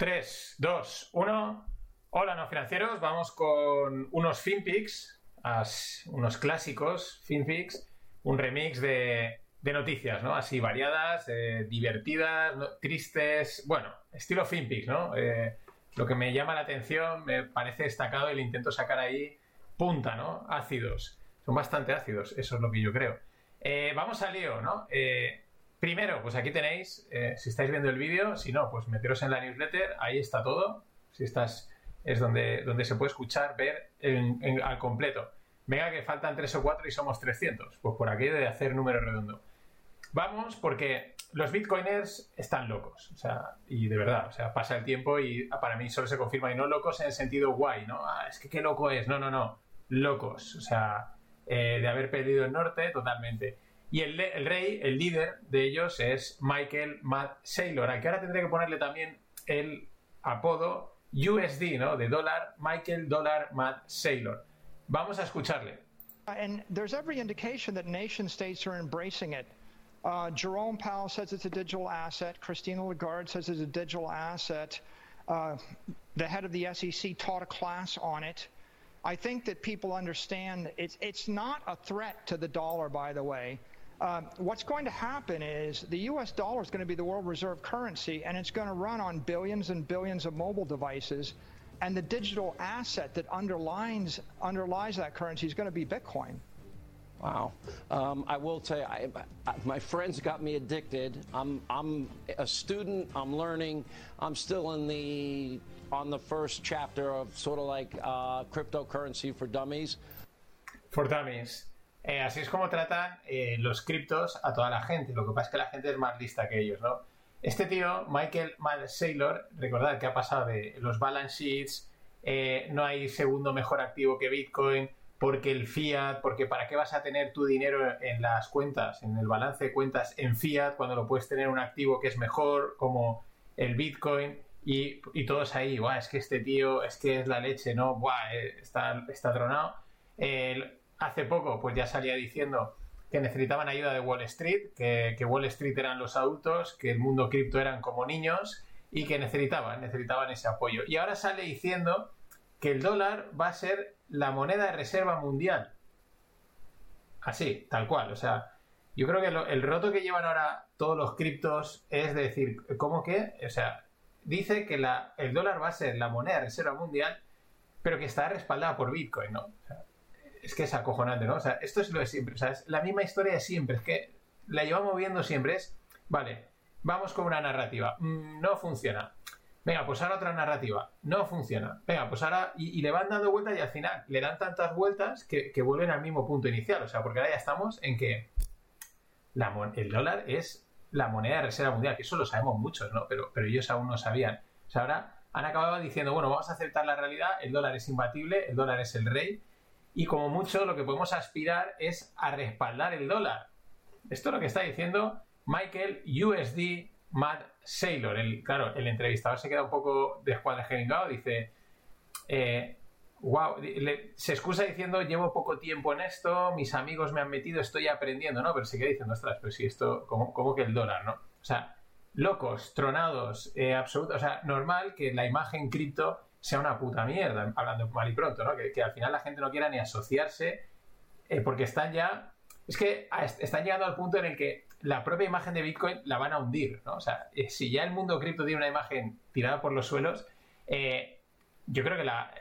3, 2, 1. Hola, no financieros. Vamos con unos FinPix, unos clásicos FinPix, un remix de, noticias, ¿no? Así variadas, eh, divertidas, tristes. Bueno, estilo FinPix, ¿no? Eh, lo que me llama la atención, me parece destacado el intento sacar ahí punta, ¿no? Ácidos. Son bastante ácidos, eso es lo que yo creo. Eh, vamos al lío, ¿no? Primero, pues aquí tenéis, eh, si estáis viendo el vídeo, si no, pues meteros en la newsletter, ahí está todo. Si estás, es donde, donde se puede escuchar, ver al completo. Venga, que faltan tres o cuatro y somos 300. Pues por aquí de hacer número redondo. Vamos, porque los bitcoiners están locos, o sea, y de verdad, o sea, pasa el tiempo y para mí solo se confirma, y no locos en el sentido guay, ¿no? Ah, es que qué loco es, no, no, no, locos, o sea, eh, de haber perdido el norte totalmente. Y el, el, rey, el líder de ellos es Michael Matt Saylor, al que ahora tendré que ponerle también el apodo USD, ¿no? De dólar, Michael Dollar Matt Saylor. Vamos a escucharle. And there's every indication that nation states are embracing it. Uh, Jerome Powell says it's a digital asset. Christina Lagarde says it's a digital asset. Uh, the head of the SEC taught a class on it. I think that people understand it's, it's not a threat to the dollar, by the way. Um, what's going to happen is the U.S. dollar is going to be the world reserve currency, and it's going to run on billions and billions of mobile devices. And the digital asset that underlines underlies that currency is going to be Bitcoin. Wow. Um, I will tell you, I, I, my friends got me addicted. I'm, I'm a student. I'm learning. I'm still in the on the first chapter of sort of like uh, cryptocurrency for dummies. For dummies. Eh, así es como tratan eh, los criptos a toda la gente. Lo que pasa es que la gente es más lista que ellos, ¿no? Este tío, Michael Saylor, recordad que ha pasado de los balance sheets, eh, no hay segundo mejor activo que Bitcoin, porque el fiat, porque para qué vas a tener tu dinero en las cuentas, en el balance de cuentas en fiat, cuando lo puedes tener un activo que es mejor, como el Bitcoin, y, todos ahí, Buah, es que este tío, es que es la leche, ¿no? Buah, está, está tronado. Hace poco pues ya salía diciendo que necesitaban ayuda de Wall Street, que, Wall Street eran los adultos, que el mundo cripto eran como niños y que necesitaban, necesitaban ese apoyo. Y ahora sale diciendo que el dólar va a ser la moneda de reserva mundial. Así, tal cual. O sea, yo creo que el roto que llevan ahora todos los criptos es decir, ¿cómo que? O sea, dice que el dólar va a ser la moneda de reserva mundial, pero que está respaldada por Bitcoin, ¿no? O sea, es que es acojonante, ¿no? O sea, esto es lo de siempre, o sea, es la misma historia de siempre, es que la llevamos viendo siempre, es, vale, vamos con una narrativa, mm, no funciona. Venga, pues ahora otra narrativa, no funciona. Venga, pues ahora, y, le van dando vueltas y al final le dan tantas vueltas que, vuelven al mismo punto inicial, o sea, porque ahora ya estamos en que el dólar es la moneda de reserva mundial, que eso lo sabemos muchos, ¿no? Pero, pero ellos aún no sabían. O sea, ahora han acabado diciendo, bueno, vamos a aceptar la realidad, el dólar es imbatible, el dólar es el rey, y como mucho lo que podemos aspirar es a respaldar el dólar. Esto es lo que está diciendo Michael USD Matt Saylor. Claro, el entrevistador se queda un poco descuadrejeringado, dice, wow, eh, se excusa diciendo, llevo poco tiempo en esto, mis amigos me han metido, estoy aprendiendo, ¿no? Pero se queda diciendo, ostras, pero si esto, como, que el dólar, ¿no? O sea, locos, tronados, eh, o sea, normal que la imagen cripto sea una puta mierda, hablando mal y pronto, ¿no? Que, al final la gente no quiera ni asociarse eh, porque están ya... Es que están llegando al punto en el que la propia imagen de Bitcoin la van a hundir, ¿no? O sea, eh, si ya el mundo cripto tiene una imagen tirada por los suelos, eh, yo creo que la,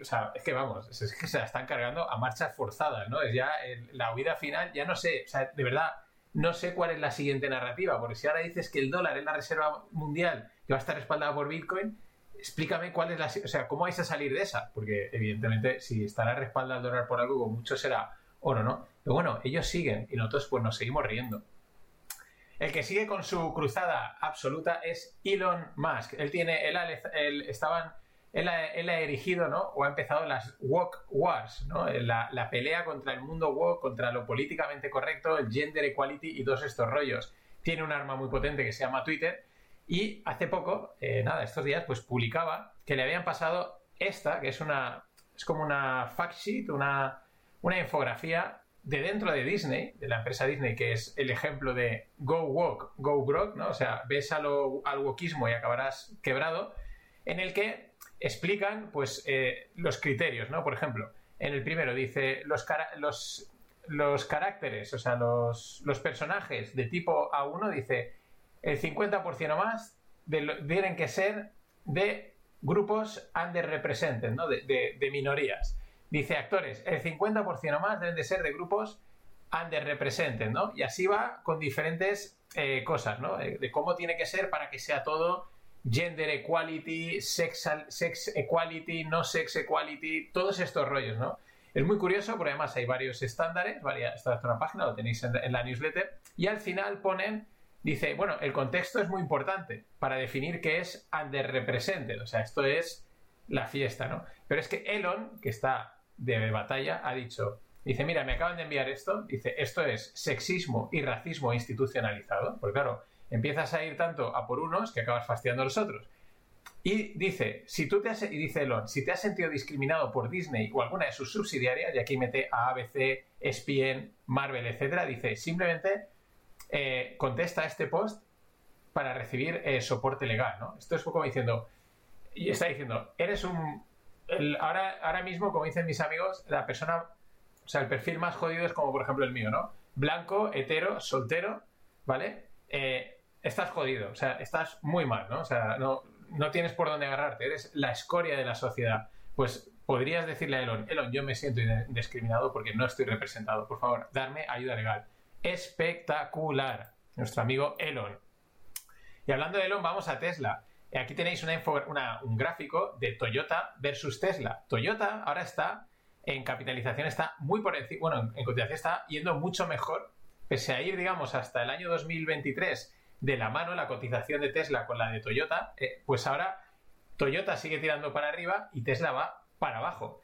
o sea, es que vamos, es, que se la están cargando a marchas forzadas, ¿no? Es ya la huida final, ya no sé, o sea, de verdad, no sé cuál es la siguiente narrativa, porque si ahora dices que el dólar es la reserva mundial que va a estar respaldada por Bitcoin, explícame cuál es la, o sea, cómo vais a salir de esa, porque evidentemente si estará respaldado al dólar por algo, mucho será oro, ¿no? Pero bueno, ellos siguen y nosotros pues nos seguimos riendo. El que sigue con su cruzada absoluta es Elon Musk. Él tiene, él, estaban, él ha, erigido, ¿no? O ha empezado las Woke Wars, ¿no? La, la pelea contra el mundo woke, contra lo políticamente correcto, el gender equality y todos estos rollos. Tiene un arma muy potente que se llama Twitter y hace poco, eh, nada, estos días, pues publicaba que le habían pasado esta, que es una. Es como una fact sheet, una, una infografía de dentro de Disney, de la empresa Disney, que es el ejemplo de go walk, go grog, ¿no? O sea, ves al wokismo y acabarás quebrado, en el que explican, pues, eh, los criterios, ¿no? Por ejemplo, en el primero dice los, los, los caracteres, o sea, los, los, personajes de tipo A1, dice el 50% o más tienen que ser de grupos underrepresented, ¿no? De, de, de minorías. Dice actores, el 50% o más deben de ser de grupos underrepresented, ¿no? Y así va con diferentes eh, cosas, ¿no? Eh, de cómo tiene que ser para que sea todo gender equality, sex, sex equality, no sex equality, todos estos rollos, ¿no? Es muy curioso porque además hay varios estándares, varias, esta es una página, lo tenéis en, en, la newsletter, y al final ponen, dice, bueno, el contexto es muy importante para definir qué es underrepresented, o sea, esto es la fiesta, ¿no? Pero es que Elon, que está de batalla ha dicho, dice, mira, me acaban de enviar esto, dice, esto es sexismo y racismo institucionalizado, porque claro, empiezas a ir tanto a por unos que acabas fastidiando a los otros. Y dice, si tú te has, y dice Elon, si te has sentido discriminado por Disney o alguna de sus subsidiarias, y aquí mete a ABC, ESPN, Marvel, etcétera, dice, simplemente eh, contesta este post para recibir eh, soporte legal, ¿no? Esto es como diciendo, y está diciendo, eres un ahora, ahora mismo, como dicen mis amigos, la persona, o sea, el perfil más jodido es como por ejemplo el mío, ¿no? Blanco, hetero, soltero, ¿vale? Eh, estás jodido, o sea, estás muy mal, ¿no? O sea, no, no tienes por dónde agarrarte, eres la escoria de la sociedad. Pues podrías decirle a Elon, Elon, yo me siento discriminado porque no estoy representado, por favor, darme ayuda legal. Espectacular, nuestro amigo Elon. Y hablando de Elon, vamos a Tesla. Aquí tenéis un gráfico de Toyota versus Tesla. Toyota ahora está en capitalización, está muy por encima, bueno, en cotización está yendo mucho mejor, pese a ir, digamos, hasta el año 2023 de la mano la cotización de Tesla con la de Toyota, eh, pues ahora Toyota sigue tirando para arriba y Tesla va para abajo.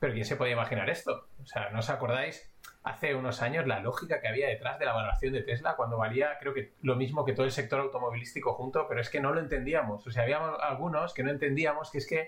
Pero ¿quién se puede imaginar esto? O sea, ¿no os acordáis hace unos años la lógica que había detrás de la valoración de Tesla cuando valía, creo que lo mismo que todo el sector automovilístico junto, pero es que no lo entendíamos. O sea, había algunos que no entendíamos que es que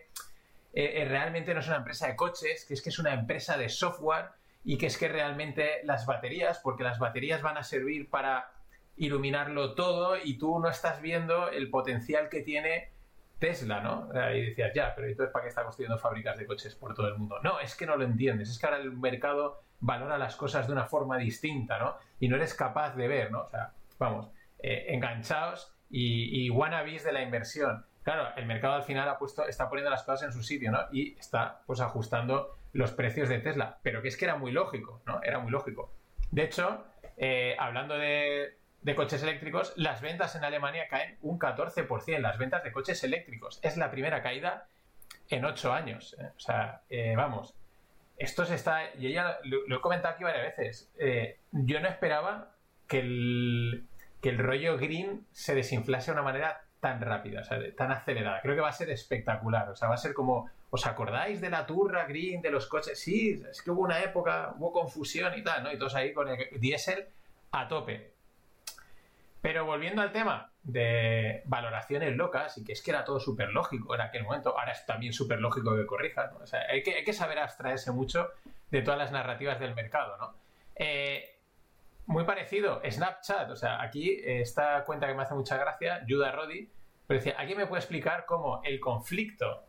eh, eh, realmente no es una empresa de coches, que es que es una empresa de software y que es que realmente las baterías, porque las baterías van a servir para iluminarlo todo y tú no estás viendo el potencial que tiene Tesla, ¿no? Y decías, ya, pero entonces ¿para qué está construyendo fábricas de coches por todo el mundo? No, es que no lo entiendes, es que ahora el mercado valora las cosas de una forma distinta, ¿no? Y no eres capaz de ver, ¿no? O sea, vamos, eh, enganchados y, y wannabes de la inversión. Claro, el mercado al final ha puesto, está poniendo las cosas en su sitio, ¿no? Y está pues ajustando los precios de Tesla. Pero que es que era muy lógico, ¿no? Era muy lógico. De hecho, eh, hablando de, coches eléctricos, las ventas en Alemania caen un 14%, las ventas de coches eléctricos. Es la primera caída en ocho años. ¿eh? O sea, vamos, esto se está, y ella lo, he comentado aquí varias veces, eh, yo no esperaba que el, que el rollo green se desinflase de una manera tan rápida, tan acelerada. Creo que va a ser espectacular, o sea, va a ser como, ¿os acordáis de la turra green, de los coches? Sí, es que hubo una época, hubo confusión y tal, ¿no? Y todos ahí con el diésel a tope. Pero volviendo al tema de valoraciones locas, y que es que era todo súper lógico en aquel momento, ahora es también súper lógico que corrijas, o sea, hay que, saber abstraerse mucho de todas las narrativas del mercado, ¿no? Eh, muy parecido, Snapchat, o sea, aquí esta cuenta que me hace mucha gracia, Judah Roddy, pero decía, ¿aquí me puede explicar cómo el conflicto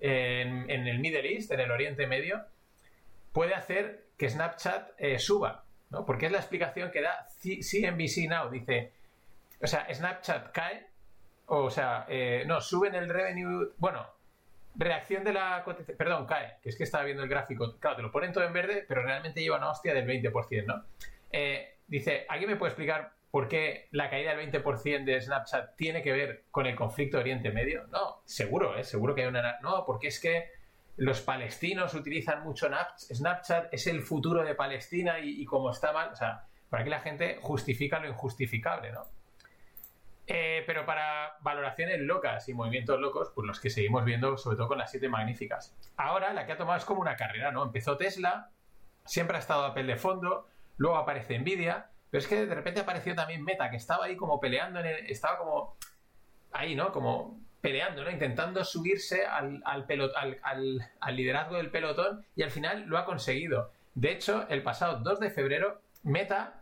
en, el Middle East, en el Oriente Medio, puede hacer que Snapchat eh, suba, ¿no? Porque es la explicación que da CNBC Now, dice, o sea, Snapchat cae, o sea, eh, no, suben el revenue, bueno, reacción de la cotización, perdón, cae, que es que estaba viendo el gráfico, claro, te lo ponen todo en verde, pero realmente lleva una hostia del 20%, ¿no? Eh, dice, ¿alguien me puede explicar por qué la caída del 20% de Snapchat tiene que ver con el conflicto de Oriente Medio? No, seguro, ¿eh? Seguro que hay una... No, porque es que los palestinos utilizan mucho Snapchat, es el futuro de Palestina y, como está mal, o sea, para que la gente justifica lo injustificable, ¿no? Eh, pero para valoraciones locas y movimientos locos, pues los que seguimos viendo, sobre todo con las siete magníficas. Ahora la que ha tomado es como una carrera, ¿no? Empezó Tesla, siempre ha estado Apple de fondo, luego aparece Nvidia, pero es que de repente apareció también Meta, que estaba ahí como peleando, en el, estaba como ahí, ¿no? Como peleando, ¿no? Intentando subirse al, al, al, al liderazgo del pelotón y al final lo ha conseguido. De hecho, el pasado 2 de febrero, Meta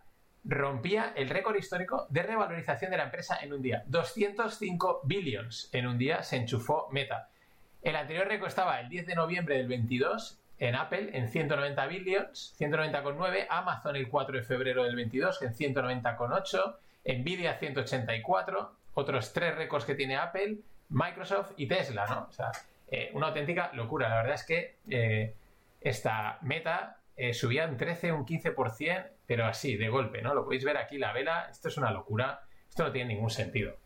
rompía el récord histórico de revalorización de la empresa en un día. 205 billions en un día se enchufó Meta. El anterior récord estaba el 10 de noviembre del 22 en Apple en 190 billions, 190,9, Amazon el 4 de febrero del 22 en 190,8, Nvidia 184, otros tres récords que tiene Apple, Microsoft y Tesla, ¿no? O sea, eh, una auténtica locura. La verdad es que eh, esta meta eh, subía un 13, un 15%, pero así, de golpe, ¿no? Lo podéis ver aquí, la vela, esto es una locura, esto no tiene ningún sentido.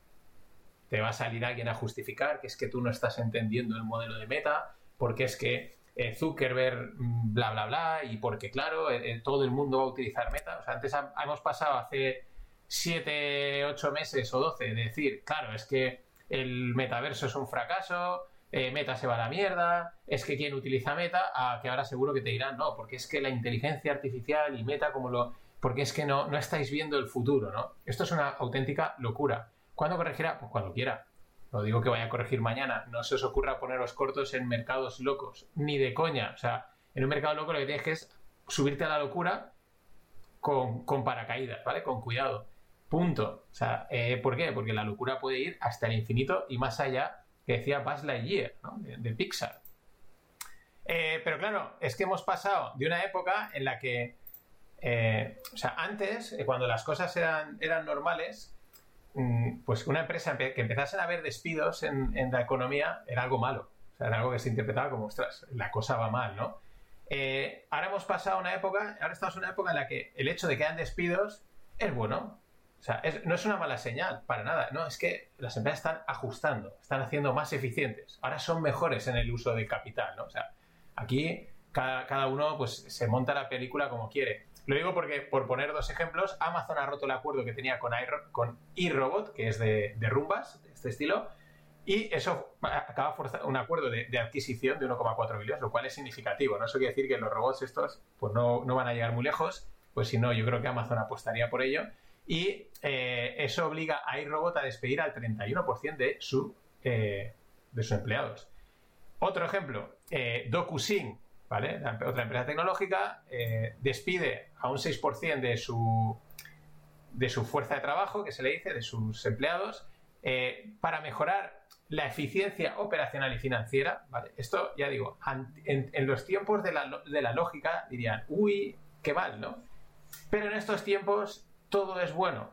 Te va a salir alguien a justificar que es que tú no estás entendiendo el modelo de meta, porque es que Zuckerberg, mm, bla, bla, bla, y porque, claro, todo el mundo va a utilizar meta. O sea, antes hemos pasado hace 7, 8 meses o 12 de decir, claro, es que el metaverso es un fracaso, eh, Meta se va a la mierda, es que quien utiliza Meta, a que ahora seguro que te dirán, no, porque es que la inteligencia artificial y Meta como lo... porque es que no, no estáis viendo el futuro, ¿no? Esto es una auténtica locura. ¿Cuándo corregirá? Pues cuando quiera. No digo que vaya a corregir mañana, no se os ocurra poneros cortos en mercados locos, ni de coña. O sea, en un mercado loco lo que tienes que es subirte a la locura con, con paracaídas, ¿vale? Con cuidado. Punto. O sea, eh, ¿por qué? Porque la locura puede ir hasta el infinito y más allá que decía Buzz Lightyear, ¿no? de, Pixar. Eh, pero claro, es que hemos pasado de una época en la que, eh, o sea, antes, eh, cuando las cosas eran, normales, mm, pues una empresa que empezasen a haber despidos en, en, la economía era algo malo. O sea, era algo que se interpretaba como, ostras, la cosa va mal, ¿no? ahora hemos pasado una época, ahora estamos en una época en la que el hecho de que hayan despidos es bueno. O sea, no es una mala señal, para nada. No, es que las empresas están ajustando, están haciendo más eficientes. Ahora son mejores en el uso del capital, ¿no? O sea, aquí cada, uno pues se monta la película como quiere. Lo digo porque, por poner dos ejemplos, Amazon ha roto el acuerdo que tenía con, con eRobot, que es de, rumbas, de este estilo, y eso acaba forzando un acuerdo de, adquisición de 1,4 billones, lo cual es significativo. ¿no? Eso quiere decir que los robots estos pues no, no van a llegar muy lejos, pues si no, yo creo que Amazon apostaría por ello y eh, eso obliga a iRobot a despedir al 31% de, su, eh, de sus empleados. Otro ejemplo, eh, DocuSign, ¿vale? otra empresa tecnológica, despide a un 6% de su, de su fuerza de trabajo, que se le dice, de sus empleados, para mejorar la eficiencia operacional y financiera. ¿vale? Esto, ya digo, en, en los tiempos de la, de la lógica dirían, uy, qué mal, ¿no? Pero en estos tiempos todo es bueno,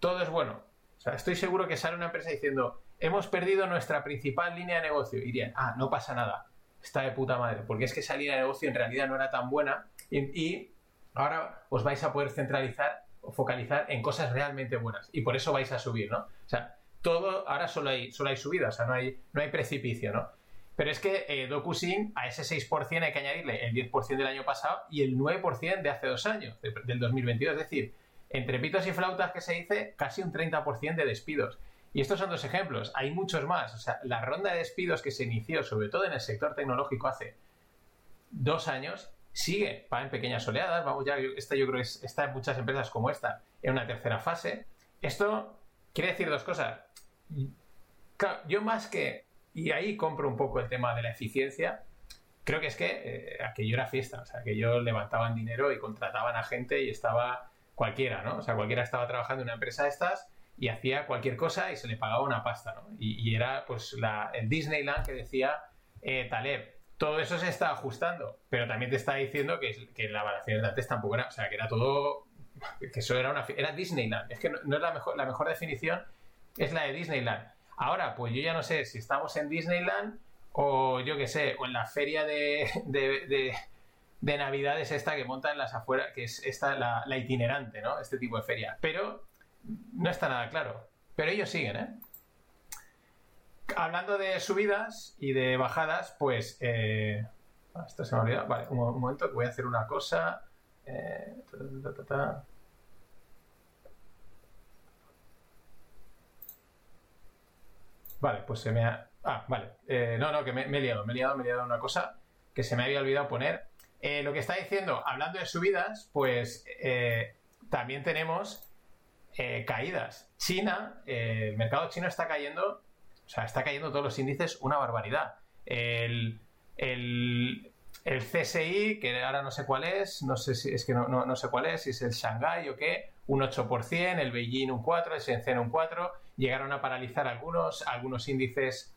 todo es bueno. O sea, estoy seguro que sale una empresa diciendo, hemos perdido nuestra principal línea de negocio. Y dirían, ah, no pasa nada, está de puta madre, porque es que esa línea de negocio en realidad no era tan buena y, ahora os vais a poder centralizar o focalizar en cosas realmente buenas y por eso vais a subir, ¿no? O sea, todo, ahora solo hay, solo hay subida, o sea, no hay, no hay precipicio, ¿no? Pero es que eh, DocuSign a ese 6% hay que añadirle el 10% del año pasado y el 9% de hace dos años, del 2022. Es decir, entre pitos y flautas que se dice, casi un 30% de despidos. Y estos son dos ejemplos, hay muchos más. O sea, la ronda de despidos que se inició, sobre todo en el sector tecnológico hace dos años, sigue, va en pequeñas oleadas. Vamos, ya, esta yo creo que está en muchas empresas como esta, en una tercera fase. Esto quiere decir dos cosas. Claro, yo más que, y ahí compro un poco el tema de la eficiencia, creo que es que eh, aquello era fiesta, o sea, que ellos levantaban dinero y contrataban a gente y estaba cualquiera, ¿no? O sea, cualquiera estaba trabajando en una empresa de estas y hacía cualquier cosa y se le pagaba una pasta, ¿no? Y, era pues la, el Disneyland que decía eh, Taleb. Todo eso se está ajustando, pero también te está diciendo que, que la evaluación de antes tampoco era, o sea, que era todo, que eso era una, era Disneyland. Es que no, es la mejor, la mejor definición, es la de Disneyland. Ahora, pues yo ya no sé si estamos en Disneyland o yo qué sé, o en la feria de, de Navidad es esta que montan las afueras, que es esta la, itinerante, ¿no? Este tipo de feria. Pero no está nada claro. Pero ellos siguen, ¿eh? Hablando de subidas y de bajadas, pues... Eh... Ah, esto se me ha olvidado. Vale, un, momento, que voy a hacer una cosa. Eh... Vale, pues se me ha... Ah, vale. Eh, no, no, que me, he liado, me he liado, me he liado una cosa que se me había olvidado poner eh, lo que está diciendo, hablando de subidas, pues eh, también tenemos eh, caídas. China, el mercado chino está cayendo, o sea, está cayendo todos los índices una barbaridad. El, CSI, que ahora no sé cuál es, no sé si es que no, no, sé cuál es, si es el Shanghai o qué, un 8%, el Beijing un 4%, el Shenzhen un 4%, llegaron a paralizar algunos, algunos índices,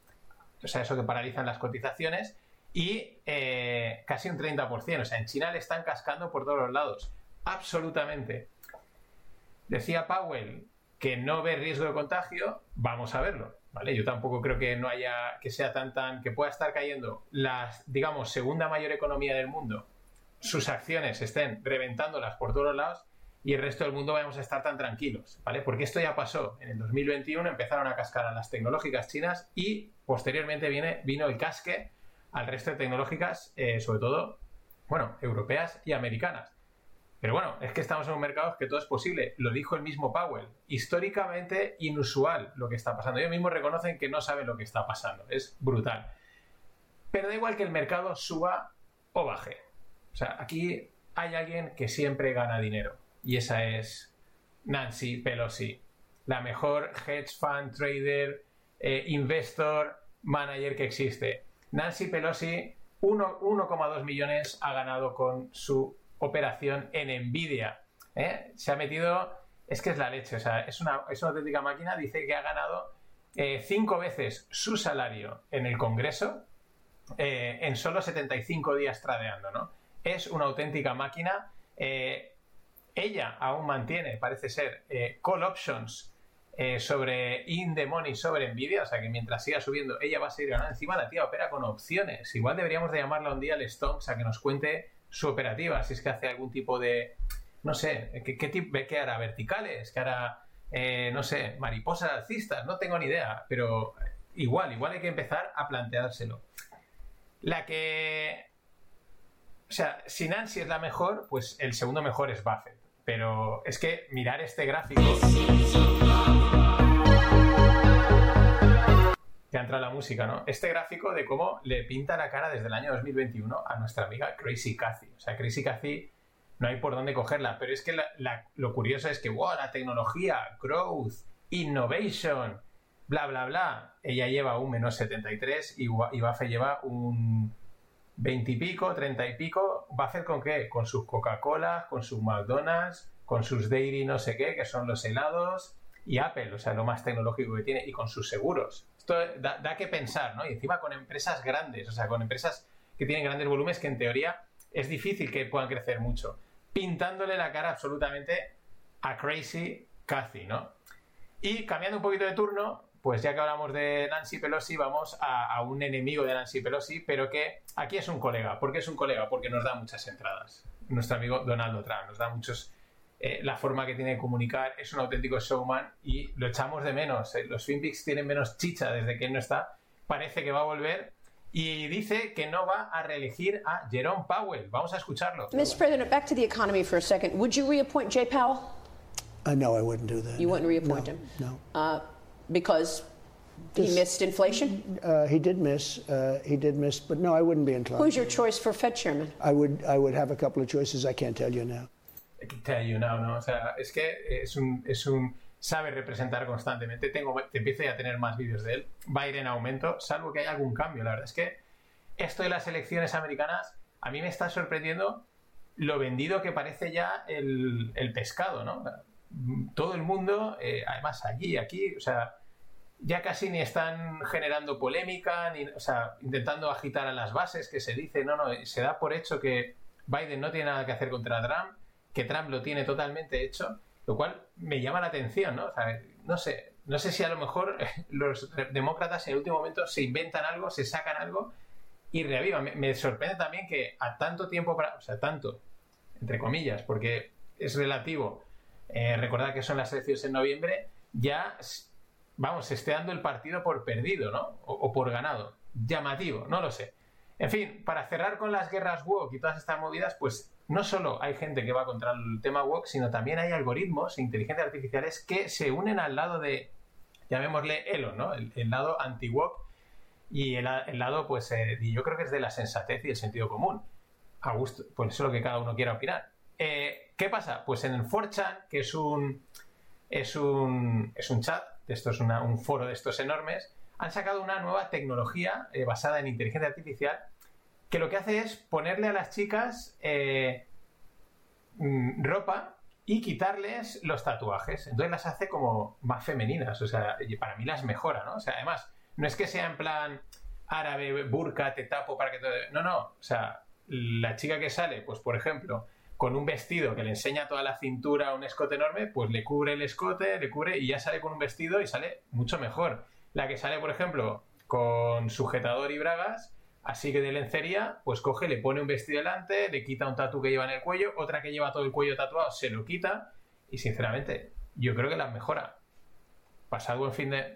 o sea, eso que paralizan las cotizaciones, y eh, casi un 30%. O sea, en China le están cascando por todos los lados. Absolutamente. Decía Powell que no ve riesgo de contagio, vamos a verlo. ¿Vale? Yo tampoco creo que no haya, que sea tan tan, que pueda estar cayendo la, digamos, segunda mayor economía del mundo, sus acciones estén reventándolas por todos lados y el resto del mundo vayamos a estar tan tranquilos, ¿vale? Porque esto ya pasó. En el 2021 empezaron a cascar a las tecnológicas chinas y posteriormente viene, vino el casque al resto de tecnológicas, eh, sobre todo, bueno, europeas y americanas. Pero bueno, es que estamos en un mercado que todo es posible. Lo dijo el mismo Powell. Históricamente inusual lo que está pasando. Ellos mismos reconocen que no saben lo que está pasando. Es brutal. Pero da igual que el mercado suba o baje. O sea, aquí hay alguien que siempre gana dinero. Y esa es Nancy Pelosi. La mejor hedge fund trader, eh, investor, manager que existe. Nancy Pelosi 1,2 millones ha ganado con su operación en Nvidia. ¿eh? Se ha metido, es que es la leche, es una, auténtica máquina. Dice que ha ganado eh, cinco veces su salario en el Congreso eh, en solo 75 días tradeando. Es una auténtica máquina. ella aún mantiene, parece ser, call options eh, sobre in the money sobre Nvidia, o sea que mientras siga subiendo ella va a seguir ganando. Encima la tía opera con opciones. Igual deberíamos de llamarla un día al Stonks a que nos cuente su operativa, si es que hace algún tipo de, no sé, ¿qué, qué, tipo, qué hará? ¿Verticales? ¿Qué hará, eh, no sé, mariposas alcistas? No tengo ni idea, pero igual, igual hay que empezar a planteárselo. La que... O sea, si Nancy es la mejor, pues el segundo mejor es Buffett. Pero es que mirar este gráfico... Ya entra la música, ¿no? Este gráfico de cómo le pinta la cara desde el año 2021 a nuestra amiga Crazy Cathy. O sea, Crazy Cathy no hay por dónde cogerla, pero es que lo curioso es que, wow, la tecnología, growth, innovation, bla, bla, bla. Ella lleva un menos 73 y, Buffett lleva un 20 y pico, 30 y pico. ¿Buffett con qué? Con sus Coca-Cola, con sus McDonald's, con sus Dairy no sé qué, que son los helados, y Apple, o sea, lo más tecnológico que tiene, y con sus seguros. Esto da, que pensar, ¿no? Y encima con empresas grandes, o sea, con empresas que tienen grandes volúmenes que en teoría es difícil que puedan crecer mucho. Pintándole la cara absolutamente a Crazy Cathy, ¿no? Y cambiando un poquito de turno, pues ya que hablamos de Nancy Pelosi, vamos a, a, un enemigo de Nancy Pelosi, pero que aquí es un colega. ¿Por qué es un colega? Porque nos da muchas entradas. Nuestro amigo Donald Trump nos da muchos eh, la forma que tiene de comunicar, es un auténtico showman y lo echamos de menos. Eh. Los Finpix tienen menos chicha desde que él no está. Parece que va a volver y dice que no va a reelegir a Jerome Powell. Vamos a escucharlo. Mr. President, back to the economy for a second. Would you reappoint Jay Powell? Uh, no, I wouldn't do that. You wouldn't reappoint no, him? No. Uh, because he missed inflation? Uh, he did miss. Uh, he did miss, but no, I wouldn't be inclined. Who's your choice for Fed chairman? I would. I would have a couple of choices. I can't tell you now. Tell you now, ¿no? O sea, es que es un, es un sabe representar constantemente. Tengo, te empiezo ya a tener más vídeos de él. Va a ir en aumento, salvo que haya algún cambio. La verdad es que esto de las elecciones americanas a mí me está sorprendiendo lo vendido que parece ya el, el pescado, ¿no? Todo el mundo, eh, además allí, aquí, o sea, ya casi ni están generando polémica, ni, o sea, intentando agitar a las bases que se dice, no, no, se da por hecho que Biden no tiene nada que hacer contra Trump que Trump lo tiene totalmente hecho, lo cual me llama la atención, ¿no? O sea, no sé, no sé si a lo mejor los demócratas en el último momento se inventan algo, se sacan algo y reavivan. Me, sorprende también que a tanto tiempo, o sea, tanto, entre comillas, porque es relativo, eh, recordar que son las elecciones en noviembre, ya, vamos, se esté dando el partido por perdido, ¿no? O, por ganado. Llamativo, no lo sé. En fin, para cerrar con las guerras woke y todas estas movidas, pues no solo hay gente que va contra el tema woke, sino también hay algoritmos e inteligencias artificiales que se unen al lado de, llamémosle Elon, ¿no? El, lado anti-woke y el, lado, pues, eh, yo creo que es de la sensatez y el sentido común. A gusto, pues eso es lo que cada uno quiera opinar. Eh, ¿Qué pasa? Pues en el 4chan, que es un, es un, es un chat, esto es un foro de estos enormes, han sacado una nueva tecnología eh, basada en inteligencia artificial que lo que hace es ponerle a las chicas eh, mm, ropa y quitarles los tatuajes. Entonces las hace como más femeninas. O sea, para mí las mejora, ¿no? O sea, además, no es que sea en plan árabe, burka, te tapo para que todo... No, no. O sea, la chica que sale, pues por ejemplo, con un vestido que le enseña toda la cintura, un escote enorme, pues le cubre el escote, le cubre y ya sale con un vestido y sale mucho mejor. La que sale, por ejemplo, con sujetador y bragas, así que de lencería, pues coge, le pone un vestido delante, le quita un tatu que lleva en el cuello, otra que lleva todo el cuello tatuado, se lo quita y sinceramente, yo creo que las mejora. Pasado buen fin de...